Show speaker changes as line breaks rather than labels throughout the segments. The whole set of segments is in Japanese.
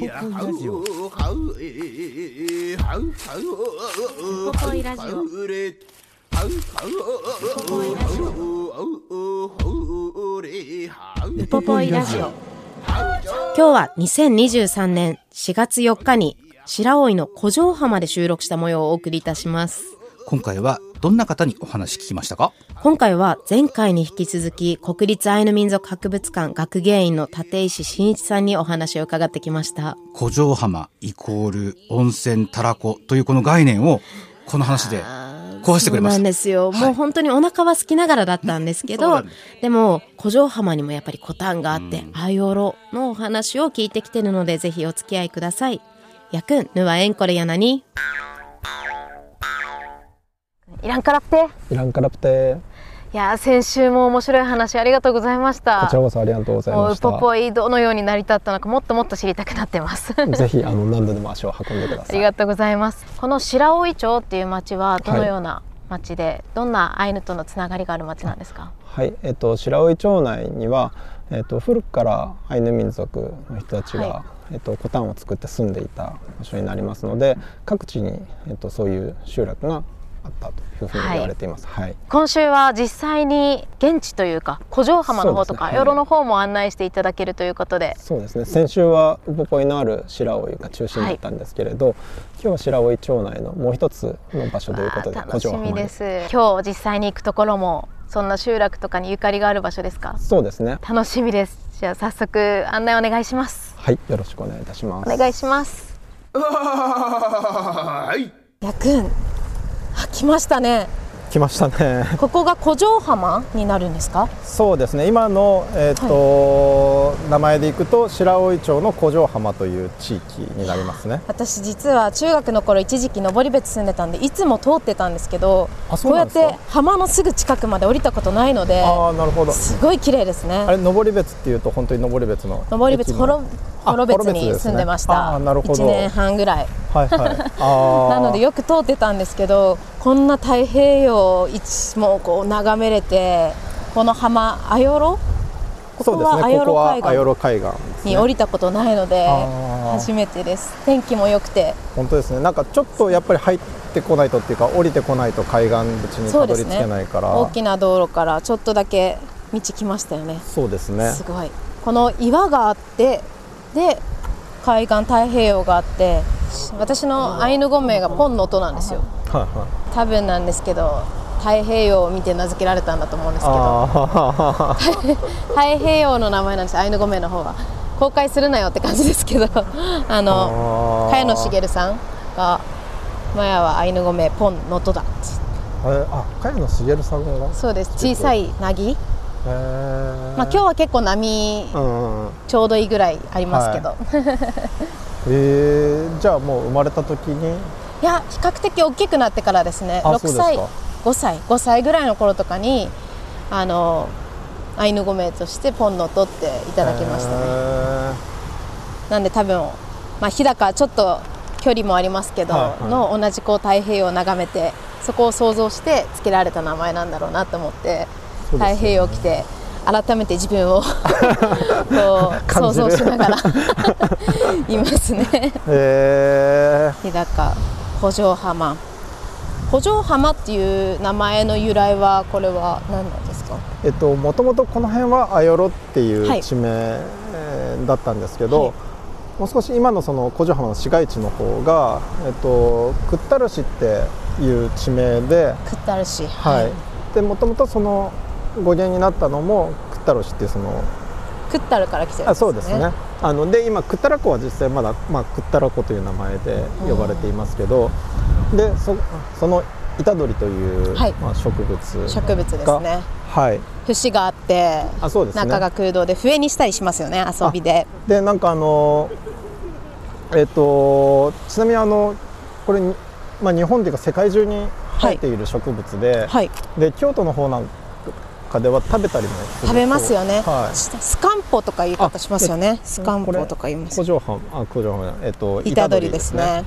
ウポポイラジオウ
ポポイラジオウポポイラジオ今日は2023年4月4日に白老の古城浜で収録した模様をお送りいたします
今回はどんな方にお話聞きましたか？
今回は前回に引き続き国立アイヌ民族博物館学芸員の立石真一さんにお話を伺ってきました。
古城浜イコール温泉たらこというこの概念をこの話で壊してくれました。
そうなんですよ、
はい。
もう本当にお腹は空きながらだったんですけど
で
も古城浜にもやっぱりコタンがあって、アイオロのお話を聞いてきてるのでぜひお付き合いください。やくんぬはえんこれやなにいらんからって。
イランカラプテ
いやー先週も面白い話ありがとうございました。
こちらこそありがとうございました。
ポポイどのように成り立ったのかもっともっと知りたくなってます。
ぜひあの何度でも足を運んでくだ
あ
さい。
りがとうございます。この白老町っていう町はどのような町で、どんなアイヌとのつながりがある町なんですか？
はい、えっと白老町内にはえっと古くからアイヌ民族の人たちが、
は
えっとコタンを作って住んでいた場所になりますので各地にえっとそういう集落があったというふうに言われています。はい、
今週は実際に現地というか古城浜の方とか
ね。
の方も案内していただけるということで、
そうですね。先週はウポポイのある白老が中心だったんですけれど、今日は白老町内のもう一つの場所ということで
楽しみ
に
です。今日実際に行くところもそんな集落とかにゆかりがある場所ですか？
そうですね。
楽しみです。じゃあ早速案内お願いします。
はい、よろしくお願いいたします。
お願いします。
はい。
やくんあ来ましたね。
来ましたね。
ここが古城浜になるんですか？
そうですね。今の、えーと名前でいくと白老町の古城浜という地域になりますね。
私実は中学の頃一時期登別住んでたんでいつも通ってたんですけど
あそ
こうやって浜のすぐ近くまで降りたことないので
ああなるほど。
すごい綺麗ですね。
あれ登別っていうと本当に登別の
登別
駅の
幌別に住んでました、
あーなるほど。
1年半ぐらい。
はいはい。
なのでよく通ってたんですけどこんな太平洋一もうこう眺めれてこの浜アヨロ？こ
そうです
こはアヨロ海岸。
アヨロ海岸
に降りたことないので初めてです。天気も良くて。
本当ですね。なんかちょっとやっぱり入ってこないとっていうか降りてこないと海岸口にたどり着けないから。
大きな道路からちょっとだけ道来ましたよね。
そうですね。
すごい。この岩があってで海岸太平洋があって私のアイヌ語名がポンの音なんですよ。多分なんですけど太平洋を見て名付けられたんだと思うんですけど。
あ
太平洋の名前なんですアイヌ語名の方は。公開するなよって感じですけど。あの茅野茂さんがマヤはアイヌ語名ポンの音だって。
あ茅野茂さんが？
そうです。小さいなぎ、まあ、今日は結構波
うん
ちょうどいいぐらいありますけど、
えー、じゃあもう生まれた時に？
いや比較的大きくなってからですね。6
あそうですか。
歳5歳5歳ぐらいの頃とかにあのアイヌ語名としてポンの音っていただきましたね、
ね
なんで多分、まあ、日高ちょっと距離もありますけど、
はいはい。
の同じこう太平洋を眺めてそこを想像して付けられた名前なんだろうなと思って、太平洋来て改めて自分を こう想像しながら いますね。
え
日高古城浜。古城浜っていう名前の由来はこれは何なんですか？
ー、えっともともとこの辺はアヨロってい
はい。う
地名、えーだったんですけど、
はい。
もう少し今のその古城浜の市街地の方が、えっと、クッタル市っていう地名で、
クッタル市
はい。でもともとその語源になったのもクッタル市っていうその
クッタルから来てるん
あそうですね。あので今クッタラ湖は実際まだ、まあ、クッタラ湖という名前で呼ばれていますけど、でそそのイタドリという、
はい。
まあ、植物
植物です
が
ね。
はい。
節があって
あそうですね。
中が空洞で笛にしたりしますよね遊びで。
でなんかあのえっ、とちなみにあのこれにまあ日本というか世界中に生えている植物で、
はい。
で京都の方なんかでは食べたりも
食べますよね、
はい。
スカンポとか言い方しますよね。
あ
スカンポとか言います。
古城藩あ古城藩えっ、と
板取りですね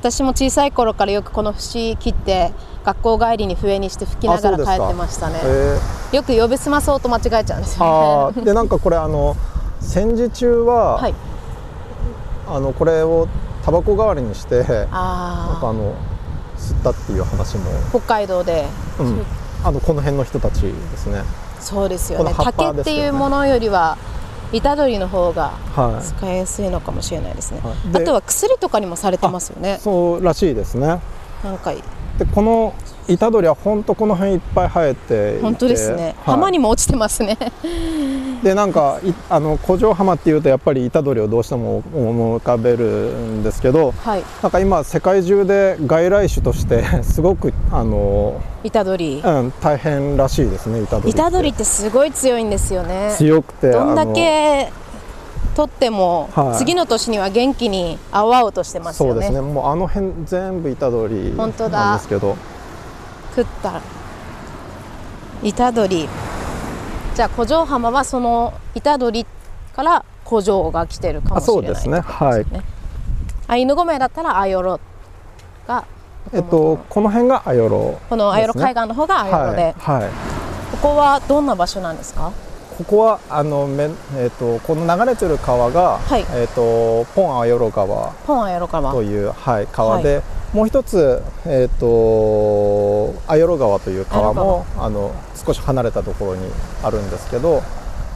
私も小さい頃からよくこの節切って学校帰りに笛にして吹きながら帰ってましたね
えー
よく呼び澄まそうと間違えちゃうんです
あ
よね
ーでなんかこれあの戦時中は、
はい
あのこれをタバコ代わりにしてなんか
あ
あの吸ったっていう話も、
あ北海道で、
うん、あのこの辺の人たちですね。
そうですよね。
この葉っぱ
竹っていうものよりは板取りの方が
はい。
使いやすいのかもしれないですね、
はい。で
あとは薬とかにもされてますよね。
そうらしいですね。
なんか
でこの板取りは本当この辺いっぱい生えていて。
本当ですね、
はい。
浜にも落ちてますね。
でなんかいあの古城浜っていうとやっぱり板取りをどうしても思い浮かべるんですけど
はい。
なんか今世界中で外来種として すごくあの、
板取り
うん、大変らしいですね板取りって。
板取りってすごい強いんですよね。
強くて
どんだけ取っても、
はい。
次の年には元気に青々としてますよね。
そうですね。もうあの辺全部板取り
本当だ
なんですけど
食った。板取りじゃあ古城浜はその板取りから古城が来てるかもしれない
あそうですね。
ってことですね。アイヌ語名だったらアヨロが
えっとこの辺がアヨロ
このアヨロ海岸の方がアヨロで、
はい、はい。
ここはどんな場所なんですか？
ここはあのめ、えっとこの流れてる川が、
はい。
えっとポンアヨロ川
ポンアヨロ川。
という、はい、川で、もう一つ、えっとアヨロ川という川もあの少し離れたところにあるんですけど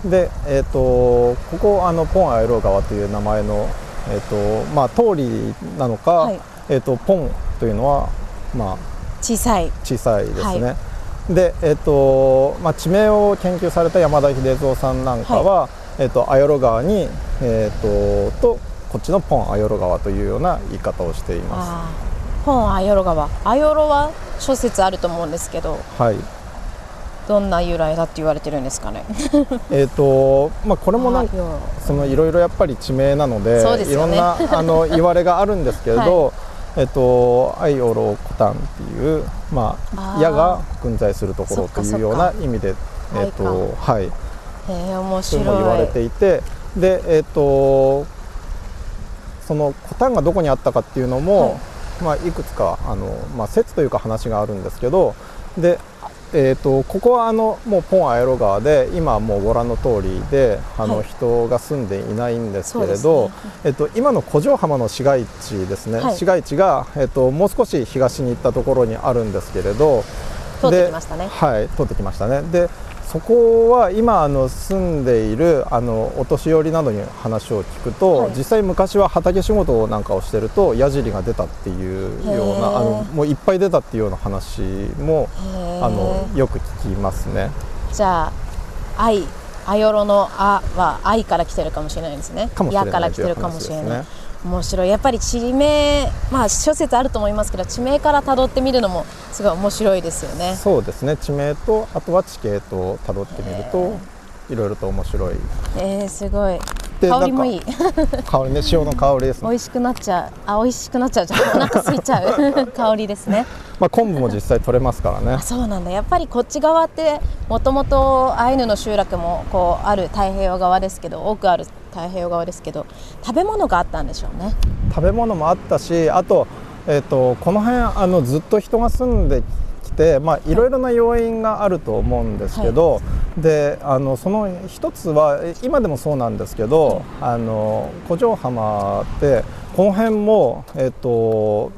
で、えっとここあのポンアヨロ川という名前の、えっとまあ、通りなのか、
はい。
えっとポンというのは、まあ、
小さい。
小さいですね。
は
で、えっとまあ、地名を研究された山田秀蔵さんなんかは、えっとアヨロ川に、えっととこっちのポンアヨロ川というような言い方をしていま
あーポンアヨロ川アヨロは諸説あると思うんですけど
す。はい。
どんな由来だって言われてるんですかね
えっとまあこれもなそのいろいろやっぱり地名なので
でね
いろんなあの言われがあるんですけれど。えっと、アイオロコタンっていう、まあ、矢が群在するところというような意味で、えっと、はい、
へえ面
そういう
白い
のも言われていてでえっ、とそのコタンがどこにあったかっていうのも、い。まあ、いくつかあの、まあ、説というか話があるんですけどで、えー、とここはあのもうポンアエロ川で今はもうご覧の通りであの、
はい
人が住んでいないんですけれど、
ね。
えっと今の古城浜の市街地ですね、
はい。
市街地が、えっともう少し東に行ったところにあるんですけれど
通って
で
きましたね。
はい通ってきましたね。でそこは今あの住んでいるあのお年寄りなどに話を聞くと、
はい。
実際昔は畑仕事なんかをしてると矢尻が出たっていうようなあのもういっぱい出たっていうような話もあのよく聞きますね。
じゃあ愛アヨロの「あ」は「愛」から来てるかもしれないですね。やから来てるかもしれない面白い。やっぱり地名まあ諸説あると思いますけど地名から辿ってみるのもすごい面白いですよね。
そうですね。地名とあとは地形と辿ってみるといろいろと面白い。
えー、すごい。
で
香りもいい。
香りね 塩の香りですね、
美味しくなっちゃう。あ美味しくなっちゃう。じゃんお腹空いちゃう。香りですね。
まあ、昆布も実際取れますからね。
あそうなんだ。やっぱりこっち側ってもともとアイヌの集落もこうある太平洋側ですけど多くある太平洋側ですけど食べ物があったんでしょうね。
食べ物もあったしあと,、えー、とこの辺あのずっと人が住んできて、まあ、い。ろいろな要因があると思うんですけど、であのその一つはえ今でもそうなんですけど、あの古城浜ってこの辺も、えー、と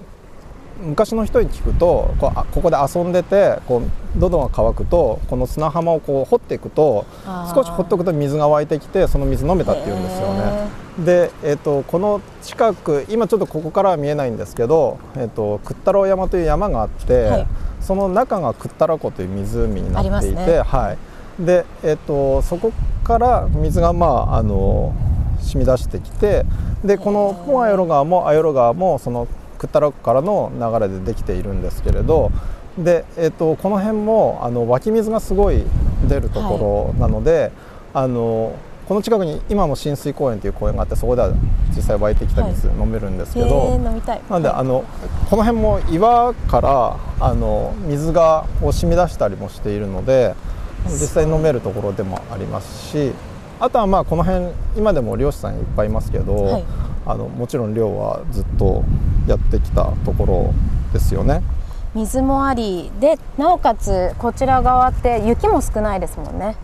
昔の人に聞くとこうあここで遊んでてこう喉が渇くとこの砂浜をこう掘っていくと少し掘っておくと水が湧いてきてその水飲めたっていうんですよね。で、えー、とこの近く今ちょっとここからは見えないんですけど、えー、とクッタロ山という山があって、
はい。
その中がクッタラ湖という湖になっていて、
ね。
はい、で、えー、とそこから水が、まあ、あの染み出してきてでこのポンアヨロ川もアヨロ川もそのクッタラ湖からの流れでできているんですけれどで、えー、とこの辺もあの湧き水がすごい出るところなので、あのこの近くに今も浸水公園という公園があってそこでは実際湧いてきた水飲めるんですけど、
へえ飲みたい。
なんであのこの辺も岩からあの水がこう染み出したりもしているので実際飲めるところでもありますしあとはまあこの辺今でも漁師さんいっぱいいますけど、
はい
あのもちろん漁はずっとやってきたところですよね。
水もありでなおかつこちら側って雪も少ないですもんね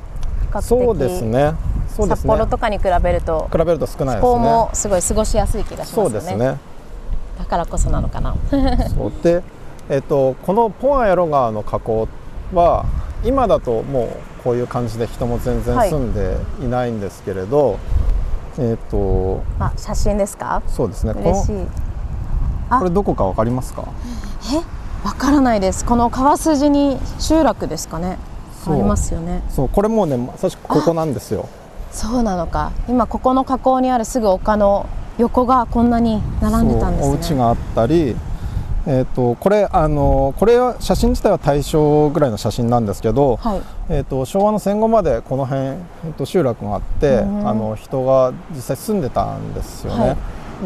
そうですね。そうです
札
ね。
幌とかに比べると
比べると少ないですね。
もすごい過ごしやすい気がしますよね
そうですね。
だからこそなのかな
そうで、えっとこのポアヤロ川の河口は今だともうこういう感じで人も全然
はい
住んでいないんですけれど、えっと
あ写真ですか？
そうですね。こ
嬉しい。
これどこかわかりますか？
え？わからないです。この川筋に集落ですかね？ありますよね。
そうこれもうねまさしくここなんですよ。
そうなのか。今ここの河口にあるすぐ丘の横がこんなに並んでたんですね。
お家があったり。えっとこれあのこれは写真自体は大正ぐらいの写真なんですけど、
はい。
えー、と昭和の戦後までこの辺、えー、と集落があって、
うん。
あの人が実際住んでたんですよね。
は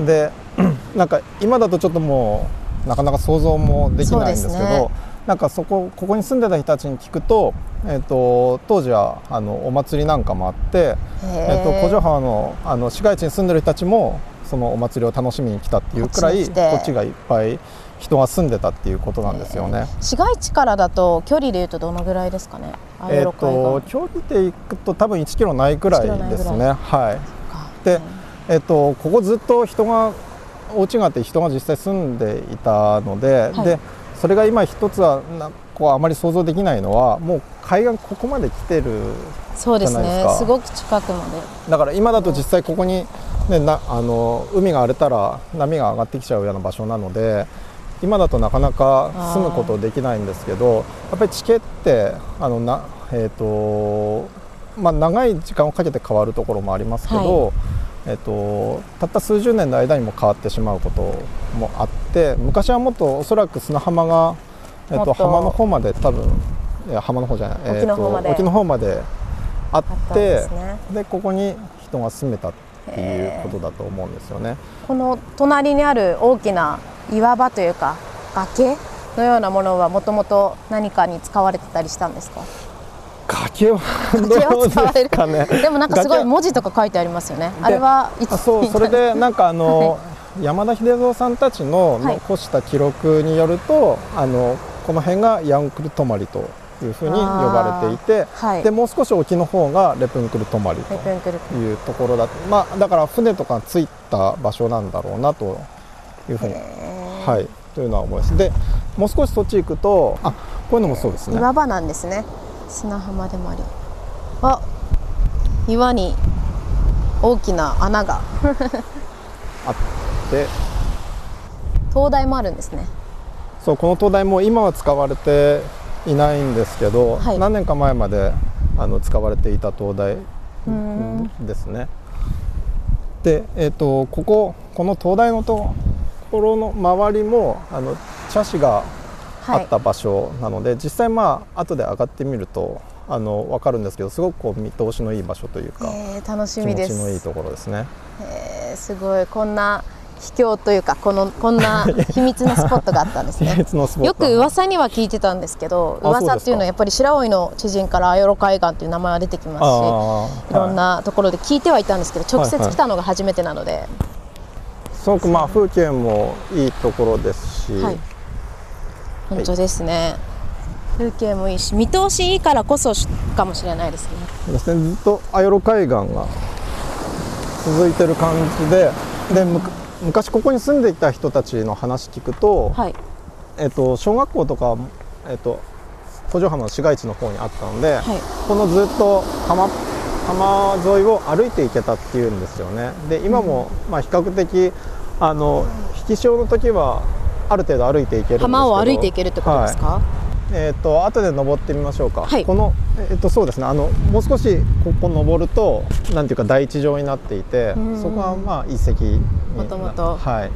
で なんか今だとちょっともうなかなか想像もできないんですけど
ね。
なんかそこここに住んでた人たちに聞くと,、えー、と当時はあのお祭りなんかもあって、えー、と古城浜のあの市街地に住んでる人たちもそのお祭りを楽しみに来たっていうくらい
こっち
がいっぱい人が住んでたっていうことなんですよね。
市街地からだと距離でいうとどのぐらいですかね？
えー、と
岸
距離でいくと多分1キロないぐらいです
1キロ
ね。はい。
か。
で、えっ、とここずっと人がお家があって人が実際住んでいたので、
はい。
でそれが今一つはなこうあまり想像できないのはもう海岸ここまで来てる
そうです
じゃないですか。
ね。すごく近くまで。
だから今だと実際ここに、ね、なあの海が荒れたら波が上がってきちゃうような場所なので今だとなかなか住むことできないんですけどやっぱり地形ってあのな、えーとまあ、長い時間をかけて変わるところもありますけど、えー、とたった数十年の間にも変わってしまうこともあって昔はもっとおそらく砂浜が、えー、と
と。
浜の方まで多分いや浜の方じゃない、
沖の方まで。
えーと沖の方まであって
ですね。
でここに人が住めたっていうことだと思うんですよね。
この隣にある大きな岩場というか崖のようなものはもともと何かに使われてたりしたんですか？
崖は
崖
どう
は使われる。
ですかね。
でもなんかすごい
崖
文字とか書いてありますよね。あれはいつ
あそうそれでなんかあの、山田秀蔵さんたちの
はい。
残した記録によると、あのこの辺がヤンクル泊まりというふうに呼ばれていて、
はい。
でもう少し沖の方がレプンクル泊まりというところだまあだから船とかついた場所なんだろうなというふうにはいというのは思います。でもう少しそっち行くとあこういうのもそうですね。
岩場なんですね。砂浜でもあり。あ岩に大きな穴が。
あって。
灯台もあるんですね。
そうこの灯台も今は使われていないんですけど、
はい。
何年か前まであの使われていた灯台
ん。
ですね。で、えー、とこここの灯台のところの周りもあの茶師があ
はい。
った場所なので、実際まあ後で上がってみるとあの分かるんですけどすごくこう見通しのいい場所というか、
えー楽し
気持
みです。
ちのいいところですね。
えーすごい。こんな秘境というかこのこんな 秘密のスポットがあったんです
秘
ね
密のスポット。
よく噂には聞いてたんですけど噂っていうのはやっぱり白老の知人からアヨロ海岸っていう名前は出てきますしいろんなところで聞いてはいたんですけど直接
はいはい。
来たのが初めてなので、
すごくまあ風景もいいところですし、
はい。本当ですね。風景もいいし見通しいいからこそかもしれないですね。
ですね。ずっとアヨロ海岸が続いてる感じでで昔ここに住んでいた人たちの話聞くと、
はい。
えっと、小学校とか、えっと、古城浜の市街地の方にあったので、
はい。
このずっと浜浜沿いを歩いて行けたっていうんですよね。で今も、まあ、比較的あの引き潮の時はある程度歩いていけるんですけど。
浜を歩いていけるってことですか、
はい。えー、と後で登ってみましょうか、
はい。
この、えー、とそうですね。あのもう少しここ登るとなんていうか台地状になっていて
うん。
そこはまあ遺跡に
もともと
はい。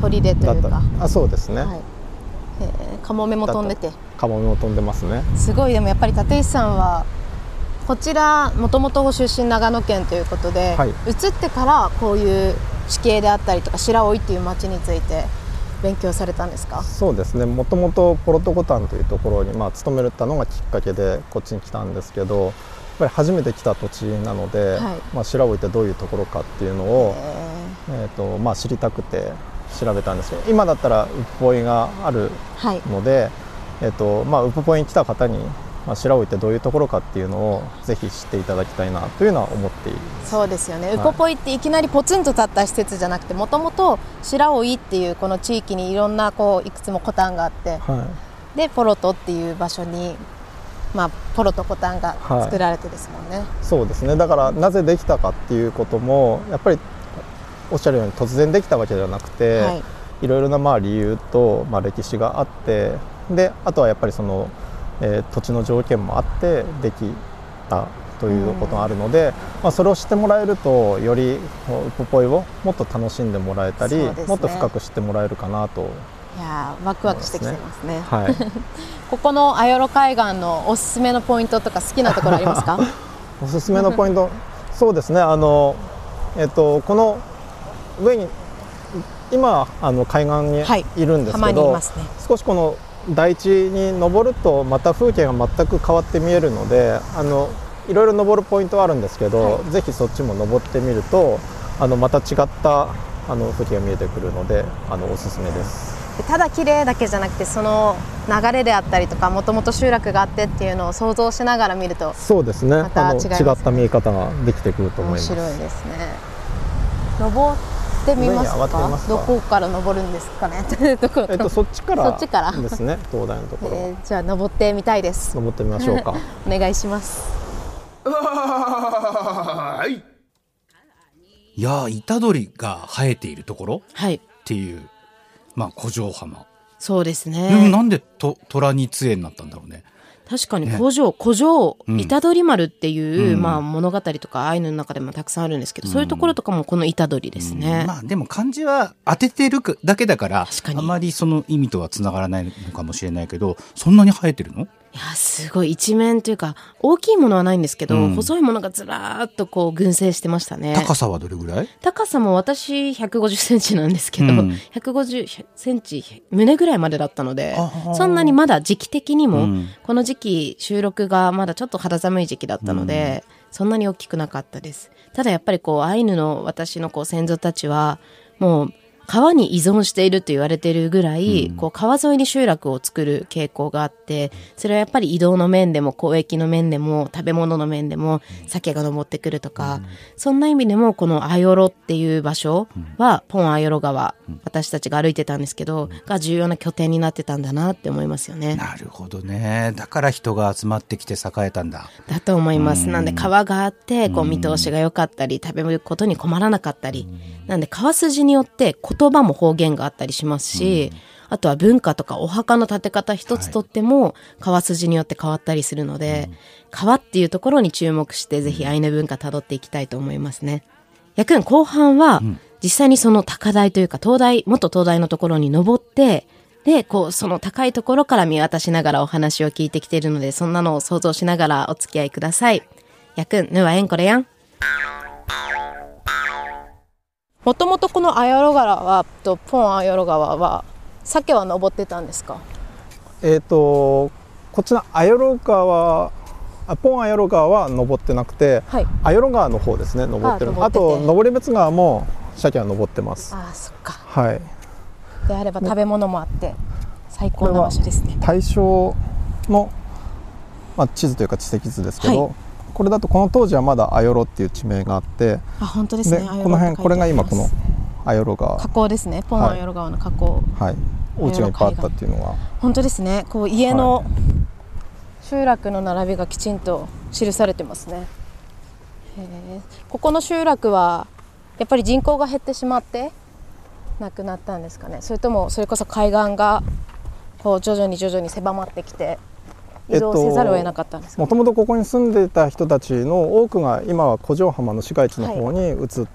砦というか、
あそうですね、
はい。えーカモメも飛んでて。
カモメも飛んでますね。
すごい。でもやっぱり立石さんはこちらもともと出身長野県ということで、
はい。
移ってからこういう地形であったりとか白老っていう町について勉強されたんですか？
そうですね。もともとポロトコタンというところにまあ勤めたのがきっかけでこっちに来たんですけどやっぱり初めて来た土地なので、
はい。
まあ、白老ってどういうところかっていうのを、
え。
えーとまあ、知りたくて調べたんですけど今だったらウポポイがある
ーはい。
ので、えーとまあ、ウポポイに来た方に、まあ、白老ってどういうところかっていうのをぜひ知っていただきたいなというのは思っている
そうですよね、
はい
ウポポイっていきなりポツンと立った施設じゃなくてもともと白老っていうこの地域にいろんなこういくつもコタンがあって
はい
でポロトっていう場所に、まあ、ポロとコタンが作られてですもんね、
そうですね。だからなぜできたかっていうこともやっぱりおっしゃるように突然できたわけじゃなくて、
はい。
い、ろいろなまあ理由とまあ歴史があってであとはやっぱりその、えー土地の条件もあってできたということがあるので、まあ、それを知ってもらえるとよりポポイをもっと楽しんでもらえたり、
ね。
もっと深く知ってもらえるかなと、
いやーワクワクしてきてますね。
はい、
ここのアヨロ海岸のおすすめのポイントとか好きなところありますか？
おすすめのポイント？そうですね。あの、えっと、この上に今あの海岸に
はい。
いるんです
浜
けど、
にいますね。
少しこの台地に登るとまた風景が全く変わって見えるのであのいろいろ登るポイントはあるんですけど、
は
ぜひそっちも登ってみるとあのまた違ったあの風景が見えてくるのであのおすすめです。
ただ綺麗だけじゃなくてその流れであったりとかもともと集落があってっていうのを想像しながら見ると
そうですね。
また
あの
違ね
違った見え方ができてくると思い
面
ます。
白いですね登っ
ってみ
か？
ますか？
どこから登るんですかね？
えっとそっちから
そっちから。
ですね。東大のところ、
えーじゃあ登ってみたいです。
登ってみましょうか。
お願いします。
い。やー虎取が生えているところ？っ
はい。
ていうまあ古城浜、
そうです
でも
ね
なんでと虎に杖になったんだろうね
確かに
ね。
古城古城
うん。
虎取丸っていう、
うん。
まあ、物語とかアイヌの中でもたくさんあるんですけど、そういうところとかもこの虎取ですね、
うん。まあでも漢字は当ててるだけだからあまりその意味とはつながらないのかもしれないけどそんなに生えてるの？
いやすごい。一面というか大きいものはないんですけど、
うん。
細いものがずらーっとこう群生してましたね。
高さはどれぐらい？
高さも私150センチなんですけど、
うん。
150センチ胸ぐらいまでだったのでそんなにまだ時期的にも、
うん。
この時期収録がまだちょっと肌寒い時期だったので、そんなに大きくなかったです。ただやっぱりこうアイヌの私のこう先祖たちはもう川に依存していると言われているぐらい、こう川沿いに集落を作る傾向があってそれはやっぱり移動の面でも交易の面でも食べ物の面でも鮭が登ってくるとか、そんな意味でもこのアヨロっていう場所は、ポンアヨロ川、私たちが歩いてたんですけど、が重要な拠点になってたんだなって思いますよね。
なるほどね。だから人が集まってきて栄えたんだ。
だと思います。
うん。
なんで川があって、こう見通しが良かったり、食べることに困らなかったり。なんで川筋によって言葉も方言があったりしますし、あとは文化とかお墓の建て方一つとっても川筋によって変わったりするので、川っていうところに注目してぜひアイヌ文化辿っていきたいと思いますね。やくん後半は実際にその高台というか東大、元東大のところに登って、で、こう、その高いところから見渡しながらお話を聞いてきているので、そんなのを想像しながらお付き合いください。やくん、ぬはえんこれやん。もともとこのアヨロ川は、とポンアヨロ川は、鮭は登ってたんですか？
えっ、とこっちのアヨロ川あポンアヨロ川は登ってなくて、
はい。
アヨロ川の方ですね登ってる。あと登別川も鮭は登ってます。
ああ、そっか。
はい。
であれば食べ物もあって、最高な場所ですね。
大正の、まあ、地図というか地跡図ですけど、
は
これだとこの当時はまだアヨロっていう地名があって
あ、本当です
で
ね。
この辺これが今この
河
アヨロ川
口ですね。ポンアヨロ川の河口。
はい。お家がいっぱいあったっていうのは。
本当ですね。こう家の集落の並びがきちんと記されてますね。へえここの集落はやっぱり人口が減ってしまってなくなったんですかね。それともそれこそ海岸がこう徐々に徐々に狭まってきて移動せざるを得なかったんですか、
もともとここに住んでいた人たちの多くが今は古城浜の市街地の方に移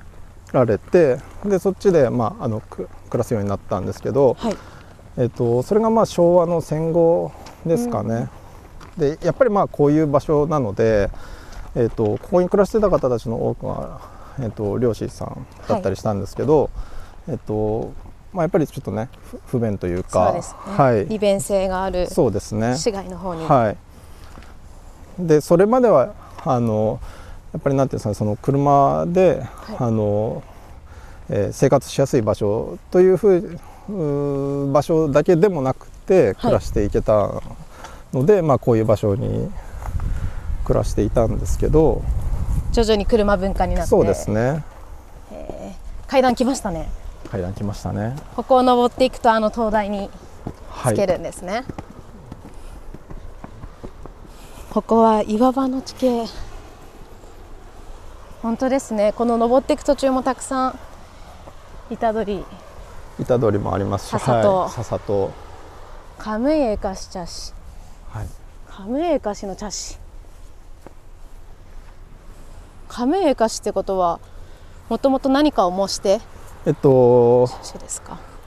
られて、でそっちで、まあ、あのく暮らすようになったんですけど、
はい。
えっと、それがまあ昭和の戦後ですかね、でやっぱりまあこういう場所なのでえー、とここに暮らしてた方たちの多くは、えー、と漁師さんだったりしたんですけど、えっ、とまあ、やっぱりちょっとね不不便というか
ね、
はい、
利便性がある
そうですね。
市街の方に、
はい、でそれまではあのやっぱりなんていうんですかねその車で、
はい。
あのえー生活しやすい場所というふううー場所だけでもなくて暮らしていけたので、まあ、こういう場所に暮らしていたんですけど。
徐々に車文化になって。
そうですね。
階段来ましたね
階段来ましたね。
ここを登っていくとあの灯台に
はい
つけるんですね、ここは岩場の地形。本当ですね。この登っていく途中もたくさん板取り。
板通りもありますし
笹と。
はい、笹と、
カムイエカシ茶師
はい、
カムイエカシの茶師カムイエカシってことはもともと何かを模して
えっと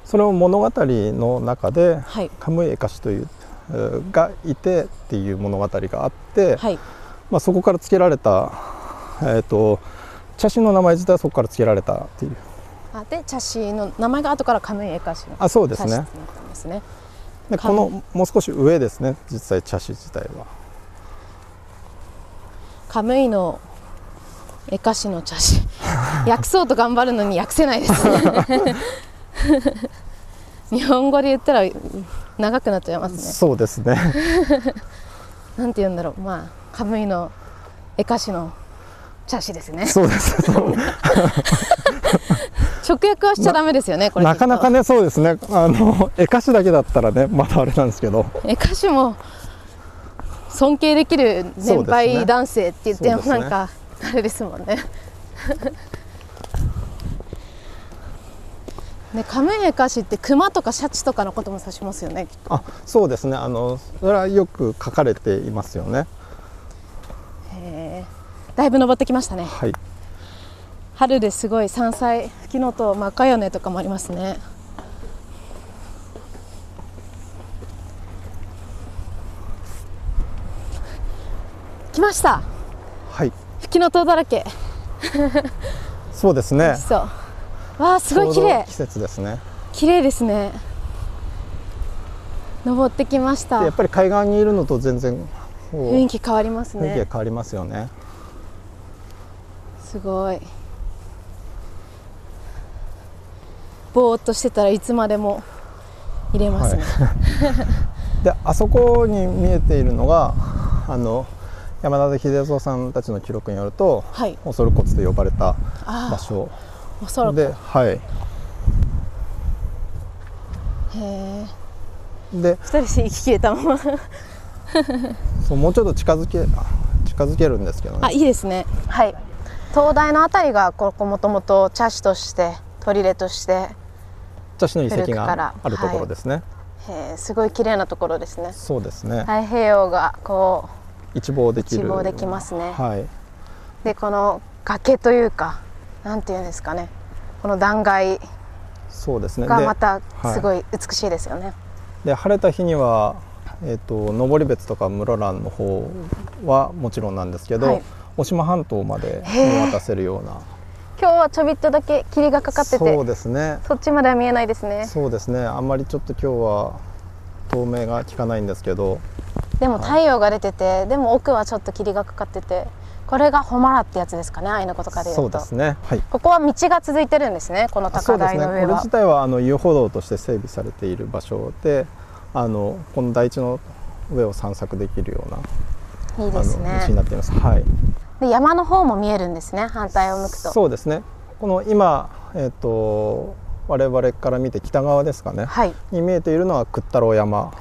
それを物語の中で
はい。
カムイエカシというえーがいてっていう物語があって、
はい。
まあ、そこから付けられた、えー、と茶師の名前自体はそこから付けられたっていう。
あで茶師の名前が後からカムイエカシの
あそうですね。
ですね。
でこのもう少し上ですね実際茶師自体は。
カムイのエカシの茶師 訳そうと頑張るのに訳せないです。ね 日本語で言ったら長くなっちゃいますね。
そうですね。
なんて言うんだろう。まあカムイのエカシの茶師ですね。
そうです。
直訳はしちゃダメですよねこれ
なかなか
ね
ねそうですね。あの絵歌詞だけだったらねまだあれなんですけど。
エカシも尊敬できる年配男性って言ってもなんかあれですもんね。ねカムイエカシって熊とかシャチとかのことも指しますよね
あそうですね。あのそれはよく書かれていますよね。
へー。だいぶ登ってきましたね。
はい。
春ですごい山菜フキノトウマカヨネとかもありますね。来ましたキノトウだらけ。
そうですね。
そう。わあすごい綺麗。
季節ですね。
綺麗ですね。登ってきました。
でやっぱり海岸にいるのと全然
雰囲気変わりますね。
雰囲気が変わりますよね。
すごい。ぼーっとしてたらいつまでも入れますね、
であそこに見えているのがあの山田秀蔵さんたちの記録によると
はい、
恐る骨と呼ばれた
あ
場所。
あおそらく
ではい。
へえ
で
二人して息切れたまま。
そうもうちょっと近づけ近づけるんですけどね。
あいいですね。はい。灯台のあたりがここもともと茶師として砦として
茶師の遺跡があるところですね、
へえすごい綺麗なところですね。
そうですね、
太平洋がこ
一望できる。
一望できますね。
はい、
うでこの崖というかなんていうんですかね。この断崖
そうですね。で
がまた
はい。
すごい美しいですよね、
で晴れた日には、えー、と登別とか室蘭の方はもちろんなんですけど、
はい。
渡島半島まで見渡せるような。
今日はちょびっとだけ霧がかかってて
そう
そ
ですね。
っちまでは見えないですね。
そうですね。あんまりちょっと今日は透明が効かないんですけど
でも太陽が出ててでも奥はちょっと霧がかかっててこれがホマラってやつですかねアイヌ語とかで言
そうですね。はい。
ここは道が続いてるんですねこの高
そうですね。こ
台の上は
れ自体はあの遊歩道として整備されている場所であのこの台地の上を散策できるようない
いです
あの道に
ね
なっています。はい。
で山の方も見えるんですね反対を向くと。
そうですね。この今えっ、と我々から見て北側ですかね。
はい。
に見えているのは屈太郎山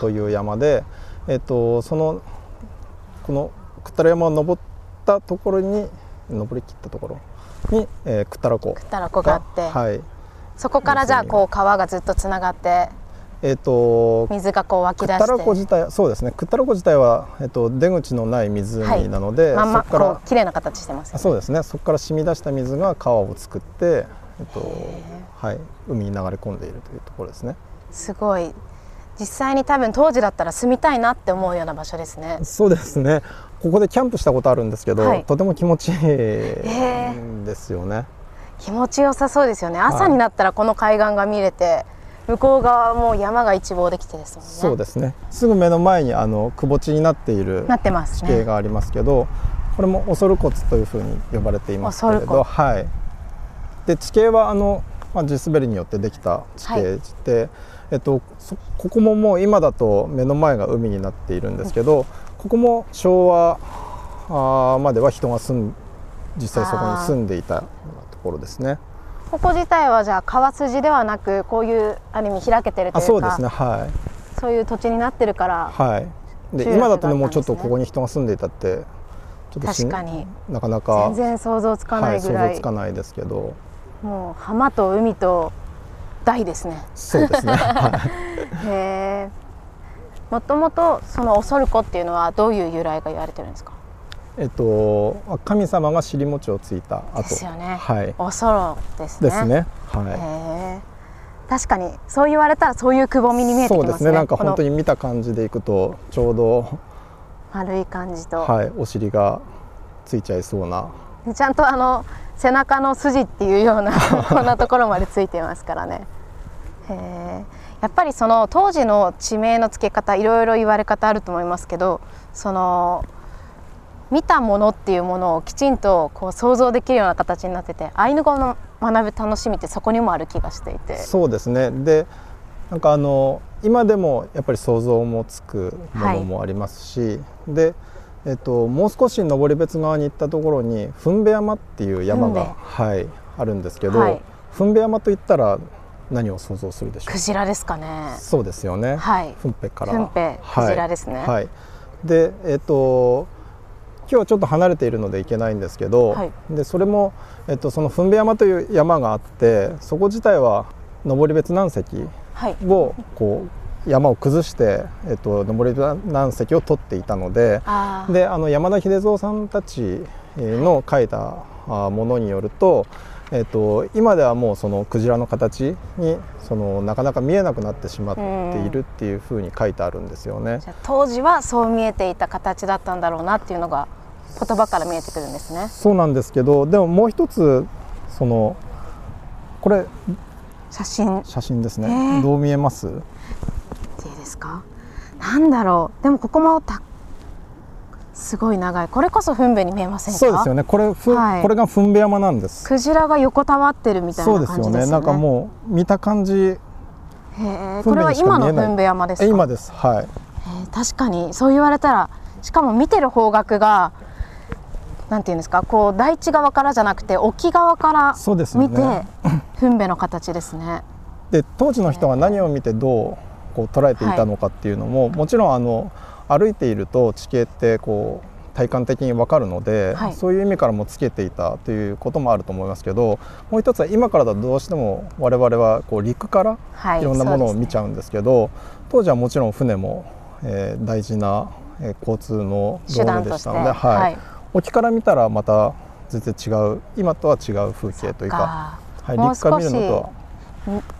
という山で、えっとそのこの屈太郎山を登ったところに登りきったところに、えー、屈太郎湖
たらこがあって、
はい。
そこからじゃあこう川がずっとつながって
えっ、と
水がこう湧き出
屈太郎湖
し
自体そうですね。屈太郎湖自体は、えっと出口のない湖なので、
てまんま
そこか
綺麗な形してますよね。
あそうですね。そこから染み出した水が川を作って、えっとはい、海に流れ込んでいるというところですね。
すごい実際に多分当時だったら住みたいなって思うような場所ですね。
そうですね。ここでキャンプしたことあるんですけど、
はい。
とても気持ちいい
え
んですよね、
気持ちよさそうですよね。朝になったらこの海岸が見れて、向こう側はもう山が一望できてですもんね。
そうですね。すぐ目の前にあのくぼ地になっている
なってますね。
地形がありますけど、これもオソル骨というふうに呼ばれていますけれど、はい、で地形はあの、まあ、地滑りによってできた地形で、えっと、そここももう今だと目の前が海になっているんですけど、ここも昭和あーまでは人が住ん実際そこに住んでいたところですね。
ここ自体はじゃあ川筋ではなくこういうある意味開けてるというか。
あそうですねはい。
そういう土地になってるから。
はい。で今だとねもうちょっとここに人が住んでいたってちょっと
確かに。
なかなか
全然想像つかないぐ
はい、
らい、
想像つかないですけど。
もう浜と海と大ですね。
そうですね、は
へえもともとそのオソルコっていうのはどういう由来が言われてるんですか？
い、えっと神様が尻餅をついた後。
ですよね。
はい。
オソロですね。
ですね。
へ
は
え確かにそう言われたらそういうくぼみに見
い
えてきますね。
そうですね。なんか本当に見た感じでいくとちょうど
丸い感じと、
はいお尻がついちゃいそうな。
でちゃんとあの背中の筋っていうような こんなところまでついてますからね。へえやっぱりその当時の地名の付け方いろいろ言われ方あると思いますけどその見たものっていうものをきちんとこう想像できるような形になっててアイヌ語の学ぶ楽しみってそこにもある気がしていて。
そうですね。でなんかあの今でもやっぱり想像もつくものもありますし、で、えっと、もう少し登別側に行ったところに糞部山っていう山
糞
が、はい、あるんですけど、
はい。
山といったら何を想像するでしょう？
クジラですかね。
そうですよね、
はい。
糞部から。
クジラですね。
はい、でえっ、と今日はちょっと離れているので行けないんですけど、
はい。
でそれも、えっと、その糞部山という山があってそこ自体は登別南石
はい。
をこう山を崩して、えっと、登別南石を取っていたのでであの山田秀蔵さんたちの書いたあものによると、えっと、今ではもうそのクジラの形にそのなかなか見えなくなってしまっているっていうふうに書いてあるんですよね。
当時はそう見えていた形だったんだろうなっていうのが言葉から見えてくるんですね。
そうなんですけどでももう一つそのこれ
写真。
写真です
へ
ね
ー。
どう見えます？
ですか？なんだろう。でもここもたすごい長い。これこそ糞部に見えませんか？
そうですよね。これ、ふ
はい。
これが糞部山なんです。
クジラが横たわってるみたい
そう
な
ですよね。
感じですよね。
なんかもう見た感じ
へえ。これは今の糞部山です
今です。はい。
確かに。そう言われたらしかも見てる方角がなんていうんですか？こう大地側からじゃなくて沖側から
そうですよね。
見て糞部の形ですね。
で当時の人が何を見てどう？こう捉えていたのかっていうのも、もちろんあの歩いていると地形ってこう体感的に分かるので、
はい。
そういう意味からもつけていたということもあると思いますけどもう一つは今からだとどうしても我々はこう陸から
はい
いろんなものを見ちゃうんですけど、当時はもちろん船も、えー大事な、えー交通の道具
手段とし
でしてたので、はい。
はい。
沖から見たらまた全然違う今とは違う風景というか、はい、陸から見るのとは。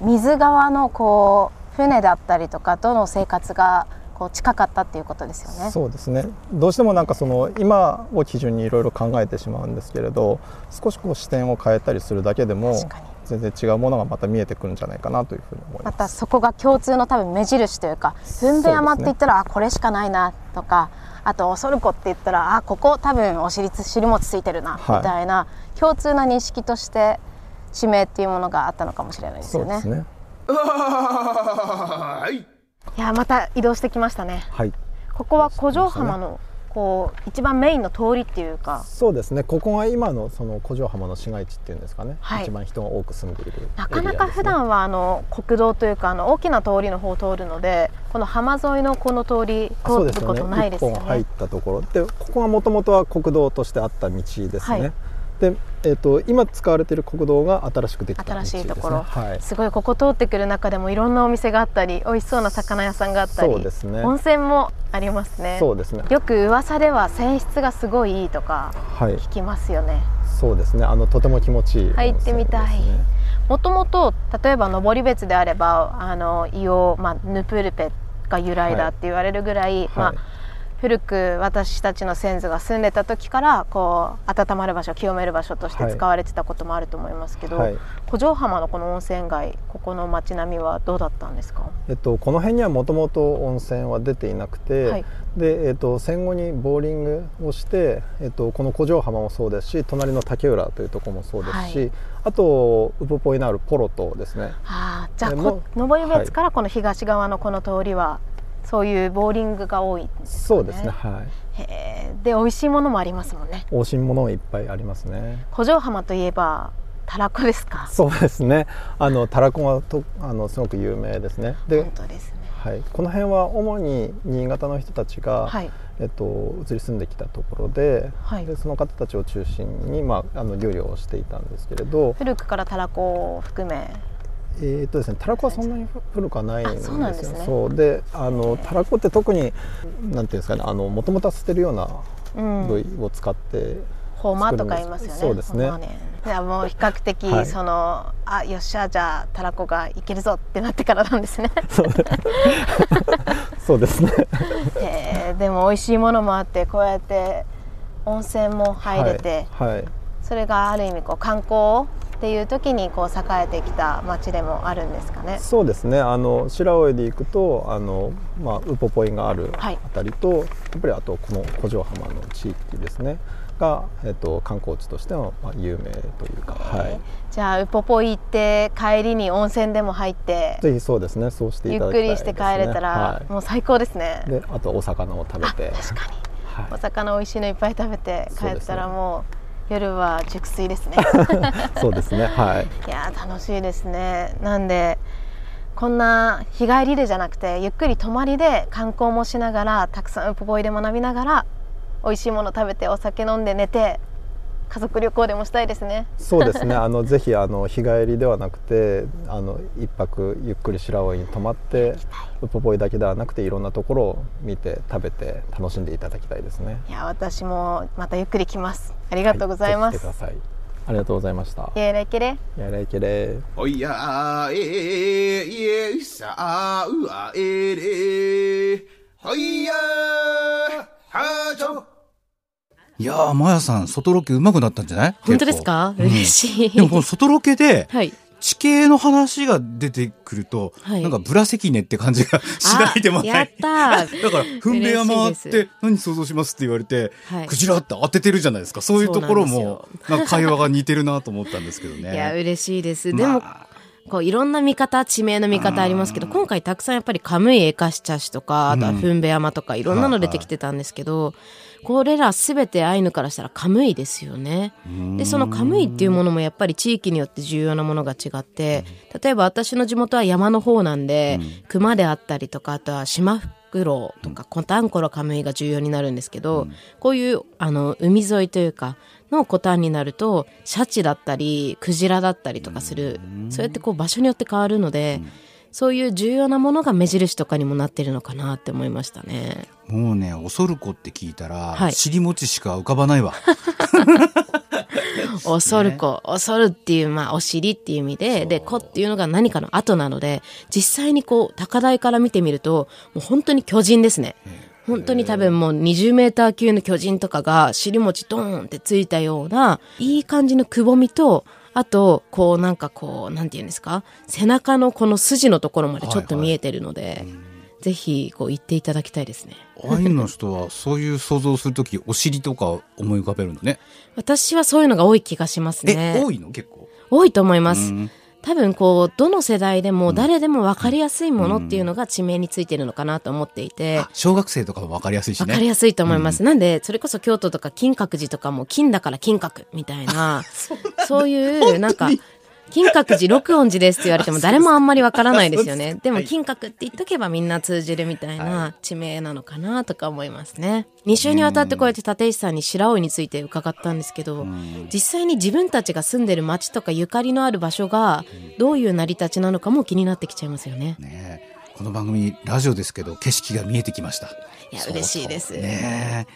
み水側のこう船だったりとかとの生活がこう近かったっていうことですよね。
そうですねどうしてもなんかその今を基準にいろいろ考えてしまうんですけれど少しこう視点を変えたりするだけでも全然違うものがまた見えてくるんじゃないかなというふうに思いま。
ますたそこが共通の多分目印というか糞部山って言ったら、あこれしかないなとかあとオソルコって言ったらあここ多分お尻つ尻餅ついてるな、
はい
みたいな共通な認識として地名っていうものがあったのかもしれないですよね。
そうですね。
いやまた移動してきましたね。
はい。
ここは古城浜のこう一番メインの通りっていうか
そうですね。ここが今のその古城浜の市街地っていうんですかね。
はい
一番人が多く住んでいるエリアです、ね。
なかなか普段はあの国道というかあの大きな通りの方を通るのでこの浜沿いのこの通り通ることないですよね。
一本入ったところでここがもともとは国道としてあった道ですね。
はい
で、えっ、と今使われている国道が新しくできた道
新。しいところ、
はい。
すごいここ通ってくる中でもいろんなお店があったり美味しそうな魚屋さんがあったり
そうですね
温泉もありますね
そうですね。
よく噂では泉質がすごいいいとか
はい。
聞きますよね
そうですね。あのとても気持ちいい、
入ってみたいもともと例えば登別であればあの硫黄、まあ、ヌプルペっが由来だって言われるぐらい、まあ、古く私たちの先祖が住んでた時からこう温まる場所清める場所として使われてたこともあると思いますけど、はい、古城浜のこの温泉街ここの街並みはどうだったんですか、
えっと、この辺にはもともと温泉は出ていなくて、はい、でえっと、戦後にボーリングをして、えっと、この古城浜もそうですし隣の竹浦というところもそうですし、はい、あとウポポイのあるポロトですね。
あじゃあ登別からこの東側のこの通りは、そういうボーリングが多い、ね、
そうですねはい。
へで美味しいものもありますもんね。
美味しいものもいっぱいありますね。
古城浜といえばたらこですか？
そうですね。あのたらこがとあのすごく有名ですね。
で本当ですね。
はい、この辺は主に新潟の人たちが、はい、えっと、移り住んできたところではい、でその方たちを中心に、まあ、あの漁業をしていたんですけれど。
古くからたらこを含め
えーとですね、たらこはそんなに古くはないんですよ。
そ
うで、あのたらこって特になんていうんですかね、あのもともと捨てるような部位を使って、
ホーマとか言いますよね。
そうですね。
いやもう比較的、はい、そのあよっしゃじゃあたらこがいけるぞってなってからなんですね。
そう ですね。
えー、でも美味しいものもあってこうやって温泉も入れて、はい、はい、それがある意味こう観光っていう時にこう栄えてきた町でもあるんですかね。
そうですね。あの白老で行くとあのまあウポポイがあるあたりと、はい、やっぱりあとこの古城浜の地域ですね。が、えっと、観光地としては、まあ、有名というか、はい、
じゃあウポポイ行って帰りに温泉でも入って
ぜひそうですね。そうしていただきたい、ね、
ゆっくりして帰れたら、はい、もう最高ですね。
であとお魚を食べて。
確かに、はい、お魚美味しいのいっぱい食べて帰ったらもう夜は熟睡ですね。
そうですね。はい。
いや楽しいですね。なんでこんな日帰りでじゃなくてゆっくり泊まりで観光もしながらたくさんウポポイで学びながら美味しいもの食べてお酒飲んで寝て家族旅行でもしたいですね。
そうですね。あのぜひあの日帰りではなくて、あの一泊ゆっくり白老に泊まって、ウポポイだけではなくていろんなところを見て食べて楽しんでいただきたいですね。
いや私もまたゆっくり来ます。ありがとうございます。
はい、ありがとうございました。
やらけれ。
やらけれ。おやええさあうあえれ。
ほいやはちょ。いやー、まやさん、外ロケ上手くなったんじゃない？
本当ですか、うん、嬉しい。
でもこの外ロケで、はい、地形の話が出てくると、はい、なんかブラ関根って感じが しないでもない。
やった
だから、ふんべ山って何想像しますって言われて、はい、クジラって当ててるじゃないですか？そういうところも、なんか会話が似てるなと思ったんですけどね。
いや、嬉しいです。でも、まあこういろんな見方、地名の見方ありますけど、今回たくさんやっぱりカムイエカシチャシとか、あとはフンベ山とかいろんなの出てきてたんですけど、これらすべてアイヌからしたらカムイですよね。で、そのカムイっていうものもやっぱり地域によって重要なものが違って、例えば私の地元は山の方なんで、熊であったりとか、あとはシマフクロウとかコタンコロカムイが重要になるんですけど、こういうあの海沿いというかのコタンになるとシャチだったりクジラだったりとかする、そうやってこう場所によって変わるので、そういう重要なものが目印とかにもなってるのかなって思いましたね。
もうね、おそるこって聞いたら、はい、尻餅しか浮かばないわ。
おそるこ、おそるっていう、まあ、お尻っていう意味で、で、こっていうのが何かの後なので、実際にこう、高台から見てみると、もう本当に巨人ですね。本当に多分もう20メーター級の巨人とかが尻餅ドーンってついたような、いい感じのくぼみと、あと、こうなんかこう、なんて言うんですか？背中のこの筋のところまでちょっと見えてるので、はいはい、ぜひこう言っていただきたいですね。
アイヌの人はそういう想像するとき、お尻とか思い浮かべるのね。
私はそういうのが多い気がしますね。
多いの？結構。
多いと思います。多分こうどの世代でも誰でも分かりやすいものっていうのが地名についてるのかなと思っていて、うん、
小学生とかも分かりやすいしね。
分かりやすいと思います、うん、なんでそれこそ京都とか金閣寺とかも金だから金閣みたいな。そういうなんか金閣寺六音寺ですって言われても誰もあんまりわからないですよね。でも金閣って言っとけばみんな通じるみたいな地名なのかなとか思いますね。2週にわたってこうやって立石さんに白老について伺ったんですけど、実際に自分たちが住んでる町とかゆかりのある場所がどういう成り立ちなのかも気になってきちゃいますよね。
ねこの番組ラジオですけど景色が見えてきました。
いや嬉しいです。
ね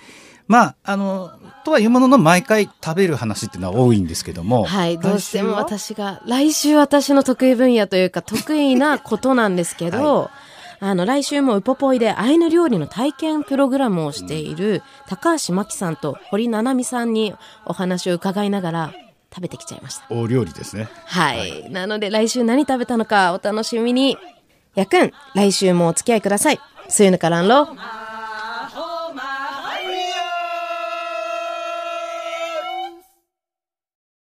まあ、あの、とはいうものの毎回食べる話っていうのは多いんですけども。
はい、どうしても私が、来週私の得意分野というか得意なことなんですけど、はい、あの、来週もウポポイでアイヌ料理の体験プログラムをしている高橋真紀さんと堀七海さんにお話を伺いながら食べてきちゃいました。
お料理ですね。
はい。なので来週何食べたのかお楽しみに。やくん、来週もお付き合いください。すゆぬからんろ。